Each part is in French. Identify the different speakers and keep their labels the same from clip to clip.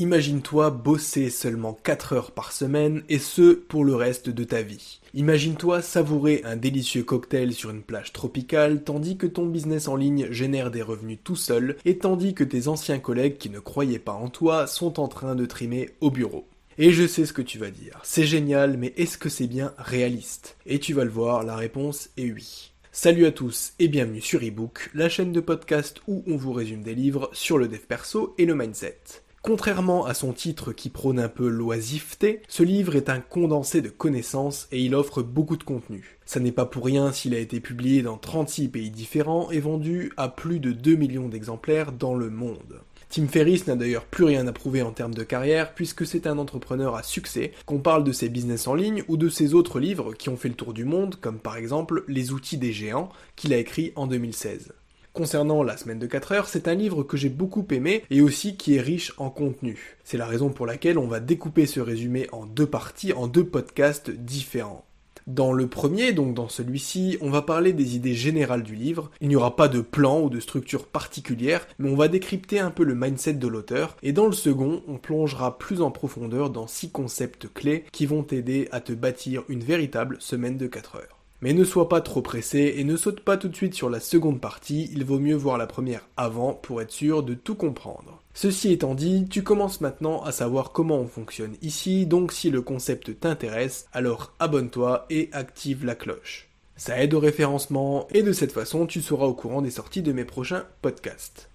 Speaker 1: Imagine-toi bosser seulement 4 heures par semaine et ce pour le reste de ta vie. Imagine-toi savourer un délicieux cocktail sur une plage tropicale tandis que ton business en ligne génère des revenus tout seul et tandis que tes anciens collègues qui ne croyaient pas en toi sont en train de trimer au bureau. Et je sais ce que tu vas dire. C'est génial, mais est-ce que c'est bien réaliste? Et tu vas le voir, la réponse est oui. Salut à tous et bienvenue sur eBook, la chaîne de podcast où on vous résume des livres sur le dev perso et le mindset. Contrairement à son titre qui prône un peu l'oisiveté, ce livre est un condensé de connaissances et il offre beaucoup de contenu. Ça n'est pas pour rien s'il a été publié dans 36 pays différents et vendu à plus de 2 millions d'exemplaires dans le monde. Tim Ferriss n'a d'ailleurs plus rien à prouver en termes de carrière puisque c'est un entrepreneur à succès, qu'on parle de ses business en ligne ou de ses autres livres qui ont fait le tour du monde, comme par exemple Les outils des géants qu'il a écrit en 2016. Concernant La semaine de 4 heures, c'est un livre que j'ai beaucoup aimé et aussi qui est riche en contenu. C'est la raison pour laquelle on va découper ce résumé en deux parties, en deux podcasts différents. Dans le premier, donc dans celui-ci, on va parler des idées générales du livre. Il n'y aura pas de plan ou de structure particulière, mais on va décrypter un peu le mindset de l'auteur. Et dans le second, on plongera plus en profondeur dans six concepts clés qui vont t'aider à te bâtir une véritable semaine de 4 heures. Mais ne sois pas trop pressé et ne saute pas tout de suite sur la seconde partie, il vaut mieux voir la première avant pour être sûr de tout comprendre. Ceci étant dit, tu commences maintenant à savoir comment on fonctionne ici, donc si le concept t'intéresse, alors abonne-toi et active la cloche. Ça aide au référencement et de cette façon tu seras au courant des sorties de mes prochains podcasts.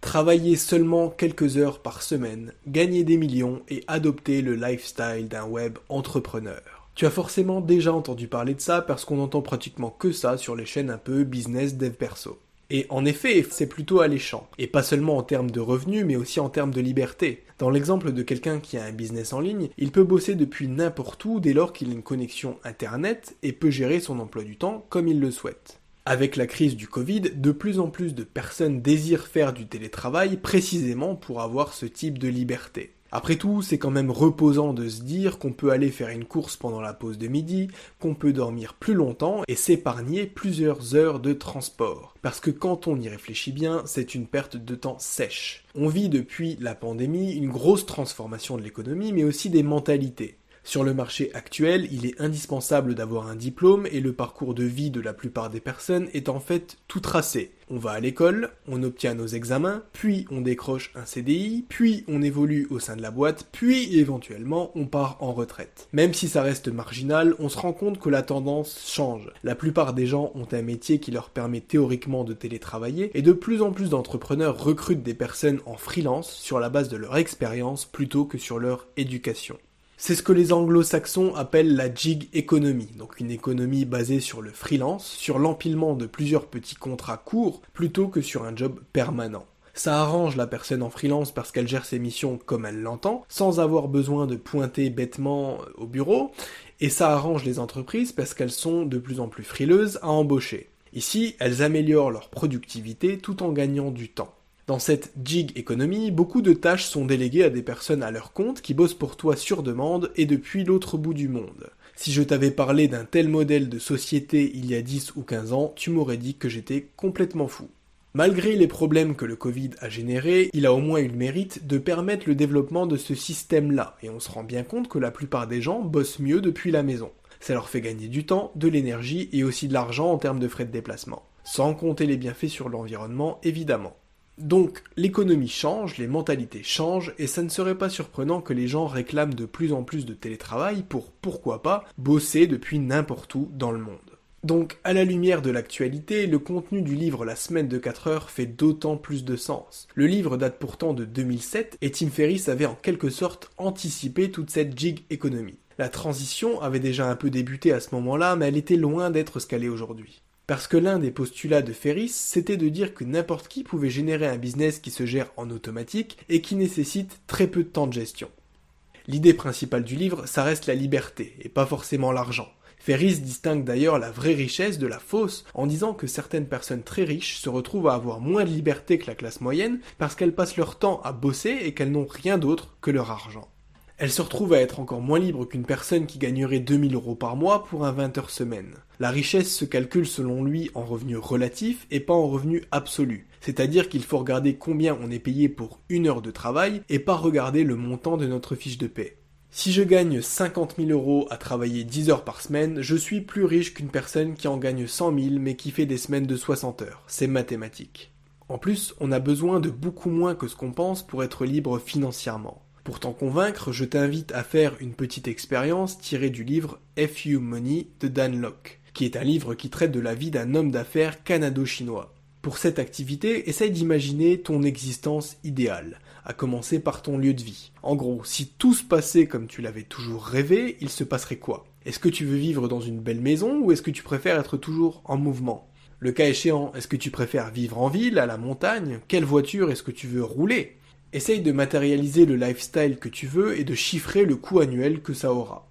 Speaker 1: Travailler seulement quelques heures par semaine, gagner des millions et adopter le lifestyle d'un web entrepreneur. Tu as forcément déjà entendu parler de ça parce qu'on entend pratiquement que ça sur les chaînes un peu business dev perso. Et en effet, c'est plutôt alléchant. Et pas seulement en termes de revenus, mais aussi en termes de liberté. Dans l'exemple de quelqu'un qui a un business en ligne, il peut bosser depuis n'importe où dès lors qu'il a une connexion Internet et peut gérer son emploi du temps comme il le souhaite. Avec la crise du Covid, de plus en plus de personnes désirent faire du télétravail précisément pour avoir ce type de liberté. Après tout, c'est quand même reposant de se dire qu'on peut aller faire une course pendant la pause de midi, qu'on peut dormir plus longtemps et s'épargner plusieurs heures de transport. Parce que quand on y réfléchit bien, c'est une perte de temps sèche. On vit depuis la pandémie une grosse transformation de l'économie mais aussi des mentalités. Sur le marché actuel, il est indispensable d'avoir un diplôme et le parcours de vie de la plupart des personnes est en fait tout tracé. On va à l'école, on obtient nos examens, puis on décroche un CDI, puis on évolue au sein de la boîte, puis éventuellement on part en retraite. Même si ça reste marginal, on se rend compte que la tendance change. La plupart des gens ont un métier qui leur permet théoriquement de télétravailler et de plus en plus d'entrepreneurs recrutent des personnes en freelance sur la base de leur expérience plutôt que sur leur éducation. C'est ce que les anglo-saxons appellent la gig economy, donc une économie basée sur le freelance, sur l'empilement de plusieurs petits contrats courts plutôt que sur un job permanent. Ça arrange la personne en freelance parce qu'elle gère ses missions comme elle l'entend, sans avoir besoin de pointer bêtement au bureau, et ça arrange les entreprises parce qu'elles sont de plus en plus frileuses à embaucher. Ici, elles améliorent leur productivité tout en gagnant du temps. Dans cette gig economy, beaucoup de tâches sont déléguées à des personnes à leur compte qui bossent pour toi sur demande et depuis l'autre bout du monde. Si je t'avais parlé d'un tel modèle de société il y a 10 ou 15 ans, tu m'aurais dit que j'étais complètement fou. Malgré les problèmes que le Covid a générés, il a au moins eu le mérite de permettre le développement de ce système-là, et on se rend bien compte que la plupart des gens bossent mieux depuis la maison. Ça leur fait gagner du temps, de l'énergie et aussi de l'argent en termes de frais de déplacement. Sans compter les bienfaits sur l'environnement, évidemment. Donc l'économie change, les mentalités changent, et ça ne serait pas surprenant que les gens réclament de plus en plus de télétravail pour, pourquoi pas, bosser depuis n'importe où dans le monde. Donc, à la lumière de l'actualité, le contenu du livre La semaine de 4 heures fait d'autant plus de sens. Le livre date pourtant de 2007 et Tim Ferriss avait en quelque sorte anticipé toute cette gig économie. La transition avait déjà un peu débuté à ce moment-là, mais elle était loin d'être ce qu'elle est aujourd'hui. Parce que l'un des postulats de Ferris, c'était de dire que n'importe qui pouvait générer un business qui se gère en automatique et qui nécessite très peu de temps de gestion. L'idée principale du livre, ça reste la liberté, et pas forcément l'argent. Ferris distingue d'ailleurs la vraie richesse de la fausse en disant que certaines personnes très riches se retrouvent à avoir moins de liberté que la classe moyenne parce qu'elles passent leur temps à bosser et qu'elles n'ont rien d'autre que leur argent. Elle se retrouve à être encore moins libre qu'une personne qui gagnerait 2000 euros par mois pour un 20 heures semaine. La richesse se calcule selon lui en revenu relatif et pas en revenu absolu. C'est-à-dire qu'il faut regarder combien on est payé pour une heure de travail et pas regarder le montant de notre fiche de paie. Si je gagne 50 000 euros à travailler 10 heures par semaine, je suis plus riche qu'une personne qui en gagne 100 000 mais qui fait des semaines de 60 heures. C'est mathématique. En plus, on a besoin de beaucoup moins que ce qu'on pense pour être libre financièrement. Pour t'en convaincre, je t'invite à faire une petite expérience tirée du livre FU Money de Dan Locke, qui est un livre qui traite de la vie d'un homme d'affaires canado-chinois. Pour cette activité, essaye d'imaginer ton existence idéale, à commencer par ton lieu de vie. En gros, si tout se passait comme tu l'avais toujours rêvé, il se passerait quoi? Est-ce que tu veux vivre dans une belle maison ou est-ce que tu préfères être toujours en mouvement? Le cas échéant, est-ce que tu préfères vivre en ville, à la montagne? Quelle voiture est-ce que tu veux rouler? Essaye de matérialiser le lifestyle que tu veux et de chiffrer le coût annuel que ça aura.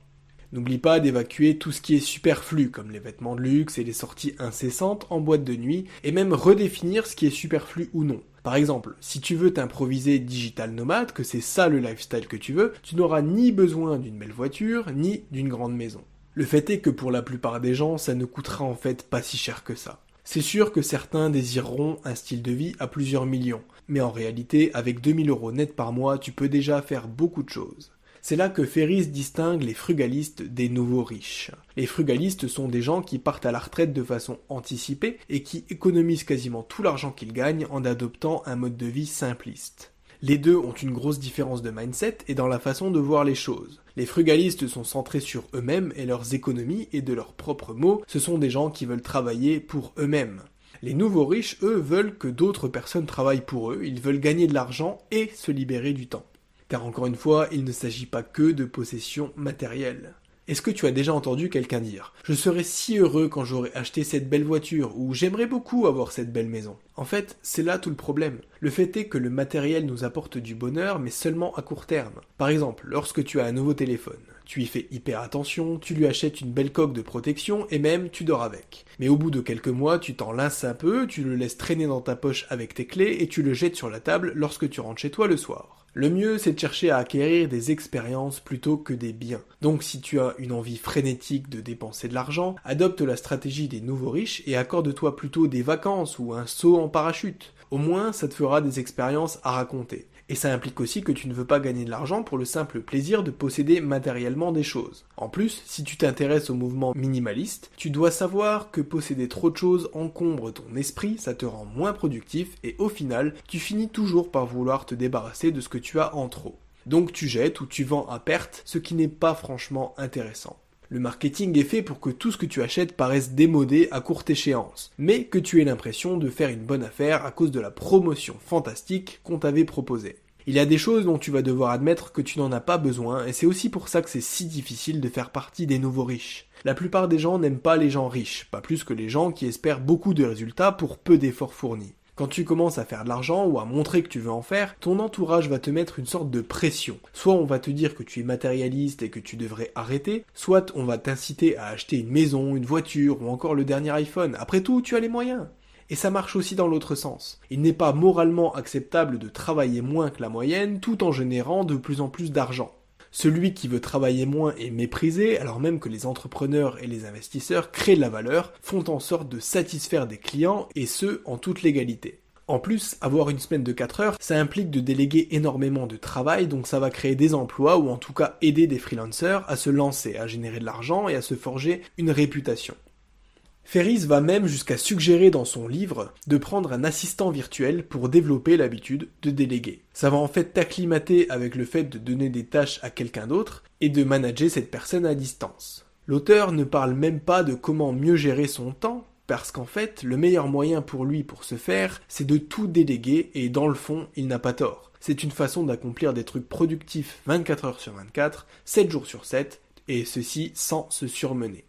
Speaker 1: N'oublie pas d'évacuer tout ce qui est superflu, comme les vêtements de luxe et les sorties incessantes en boîte de nuit, et même redéfinir ce qui est superflu ou non. Par exemple, si tu veux t'improviser digital nomade, que c'est ça le lifestyle que tu veux, tu n'auras ni besoin d'une belle voiture, ni d'une grande maison. Le fait est que pour la plupart des gens, ça ne coûtera en fait pas si cher que ça. C'est sûr que certains désireront un style de vie à plusieurs millions, mais en réalité, avec 2000 euros net par mois, tu peux déjà faire beaucoup de choses. C'est là que Ferris distingue les frugalistes des nouveaux riches. Les frugalistes sont des gens qui partent à la retraite de façon anticipée et qui économisent quasiment tout l'argent qu'ils gagnent en adoptant un mode de vie simpliste. Les deux ont une grosse différence de mindset et dans la façon de voir les choses. Les frugalistes sont centrés sur eux-mêmes et leurs économies et de leurs propres mots, ce sont des gens qui veulent travailler pour eux-mêmes. Les nouveaux riches, eux, veulent que d'autres personnes travaillent pour eux, ils veulent gagner de l'argent et se libérer du temps. Car encore une fois, il ne s'agit pas que de possessions matérielles. Est-ce que tu as déjà entendu quelqu'un dire Je serais si heureux quand j'aurais acheté cette belle voiture ou j'aimerais beaucoup avoir cette belle maison? En fait, c'est là tout le problème. Le fait est que le matériel nous apporte du bonheur mais seulement à court terme. Par exemple, lorsque tu as un nouveau téléphone, tu y fais hyper attention, tu lui achètes une belle coque de protection et même tu dors avec. Mais au bout de quelques mois, tu t'en lasses un peu, tu le laisses traîner dans ta poche avec tes clés et tu le jettes sur la table lorsque tu rentres chez toi le soir. Le mieux, c'est de chercher à acquérir des expériences plutôt que des biens. Donc si tu as une envie frénétique de dépenser de l'argent, adopte la stratégie des nouveaux riches et accorde-toi plutôt des vacances ou un saut en parachute. Au moins, ça te fera des expériences à raconter. Et ça implique aussi que tu ne veux pas gagner de l'argent pour le simple plaisir de posséder matériellement des choses. En plus, si tu t'intéresses au mouvement minimaliste, tu dois savoir que posséder trop de choses encombre ton esprit, ça te rend moins productif et au final, tu finis toujours par vouloir te débarrasser de ce que tu as en trop. Donc tu jettes ou tu vends à perte, ce qui n'est pas franchement intéressant. Le marketing est fait pour que tout ce que tu achètes paraisse démodé à courte échéance, mais que tu aies l'impression de faire une bonne affaire à cause de la promotion fantastique qu'on t'avait proposée. Il y a des choses dont tu vas devoir admettre que tu n'en as pas besoin, et c'est aussi pour ça que c'est si difficile de faire partie des nouveaux riches. La plupart des gens n'aiment pas les gens riches, pas plus que les gens qui espèrent beaucoup de résultats pour peu d'efforts fournis. Quand tu commences à faire de l'argent ou à montrer que tu veux en faire, ton entourage va te mettre une sorte de pression. Soit on va te dire que tu es matérialiste et que tu devrais arrêter, soit on va t'inciter à acheter une maison, une voiture ou encore le dernier iPhone. Après tout, tu as les moyens. Et ça marche aussi dans l'autre sens. Il n'est pas moralement acceptable de travailler moins que la moyenne tout en générant de plus en plus d'argent. Celui qui veut travailler moins est méprisé, alors même que les entrepreneurs et les investisseurs créent de la valeur, font en sorte de satisfaire des clients, et ce, en toute légalité. En plus, avoir une semaine de 4 heures, ça implique de déléguer énormément de travail, donc ça va créer des emplois ou en tout cas aider des freelancers à se lancer, à générer de l'argent et à se forger une réputation. Ferris va même jusqu'à suggérer dans son livre de prendre un assistant virtuel pour développer l'habitude de déléguer. Ça va en fait t'acclimater avec le fait de donner des tâches à quelqu'un d'autre et de manager cette personne à distance. L'auteur ne parle même pas de comment mieux gérer son temps, parce qu'en fait, le meilleur moyen pour lui pour se faire, c'est de tout déléguer et dans le fond, il n'a pas tort. C'est une façon d'accomplir des trucs productifs 24 heures sur 24, 7 jours sur 7, et ceci sans se surmener.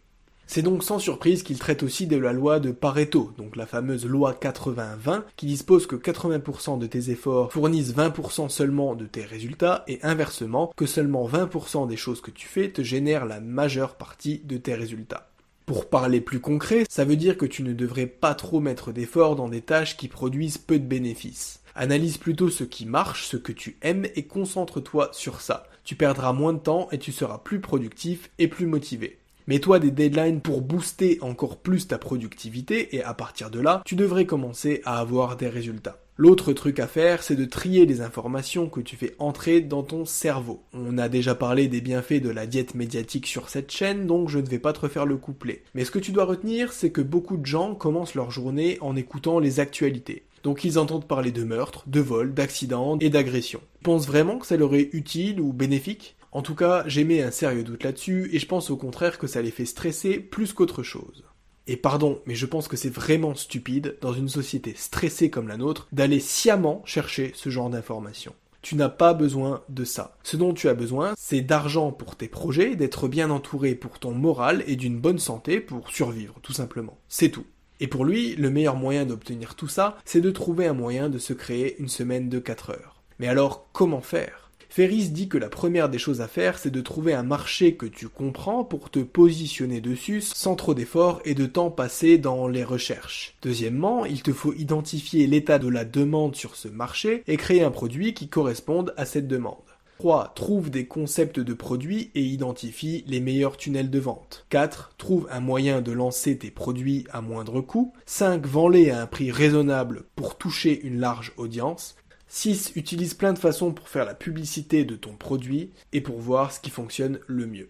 Speaker 1: C'est donc sans surprise qu'il traite aussi de la loi de Pareto, donc la fameuse loi 80-20, qui dispose que 80% de tes efforts fournissent 20% seulement de tes résultats, et inversement, que seulement 20% des choses que tu fais te génèrent la majeure partie de tes résultats. Pour parler plus concret, ça veut dire que tu ne devrais pas trop mettre d'efforts dans des tâches qui produisent peu de bénéfices. Analyse plutôt ce qui marche, ce que tu aimes et concentre-toi sur ça. Tu perdras moins de temps et tu seras plus productif et plus motivé. Mets-toi des deadlines pour booster encore plus ta productivité et à partir de là, tu devrais commencer à avoir des résultats. L'autre truc à faire, c'est de trier les informations que tu fais entrer dans ton cerveau. On a déjà parlé des bienfaits de la diète médiatique sur cette chaîne, donc je ne vais pas te refaire le couplet. Mais ce que tu dois retenir, c'est que beaucoup de gens commencent leur journée en écoutant les actualités. Donc ils entendent parler de meurtres, de vols, d'accidents et d'agressions. Pense vraiment que ça leur est utile ou bénéfique? En tout cas, mis un sérieux doute là-dessus, et je pense au contraire que ça les fait stresser plus qu'autre chose. Et pardon, mais je pense que c'est vraiment stupide, dans une société stressée comme la nôtre, d'aller sciemment chercher ce genre d'informations. Tu n'as pas besoin de ça. Ce dont tu as besoin, c'est d'argent pour tes projets, d'être bien entouré pour ton moral et d'une bonne santé pour survivre, tout simplement. C'est tout. Et pour lui, le meilleur moyen d'obtenir tout ça, c'est de trouver un moyen de se créer une semaine de 4 heures. Mais alors, comment faire? Ferris dit que la première des choses à faire, c'est de trouver un marché que tu comprends pour te positionner dessus sans trop d'efforts et de temps passé dans les recherches. Deuxièmement, il te faut identifier l'état de la demande sur ce marché et créer un produit qui corresponde à cette demande. 3. Trouve des concepts de produits et identifie les meilleurs tunnels de vente. 4. Trouve un moyen de lancer tes produits à moindre coût. 5. Vends-les à un prix raisonnable pour toucher une large audience. 6. Utilise plein de façons pour faire la publicité de ton produit et pour voir ce qui fonctionne le mieux.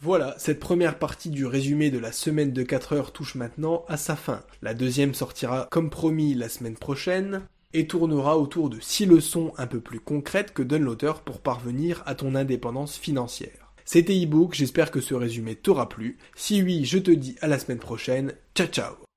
Speaker 1: Voilà, cette première partie du résumé de la semaine de 4 heures touche maintenant à sa fin. La deuxième sortira comme promis la semaine prochaine et tournera autour de 6 leçons un peu plus concrètes que donne l'auteur pour parvenir à ton indépendance financière. C'était ebook, j'espère que ce résumé t'aura plu. Si oui, je te dis à la semaine prochaine. Ciao ciao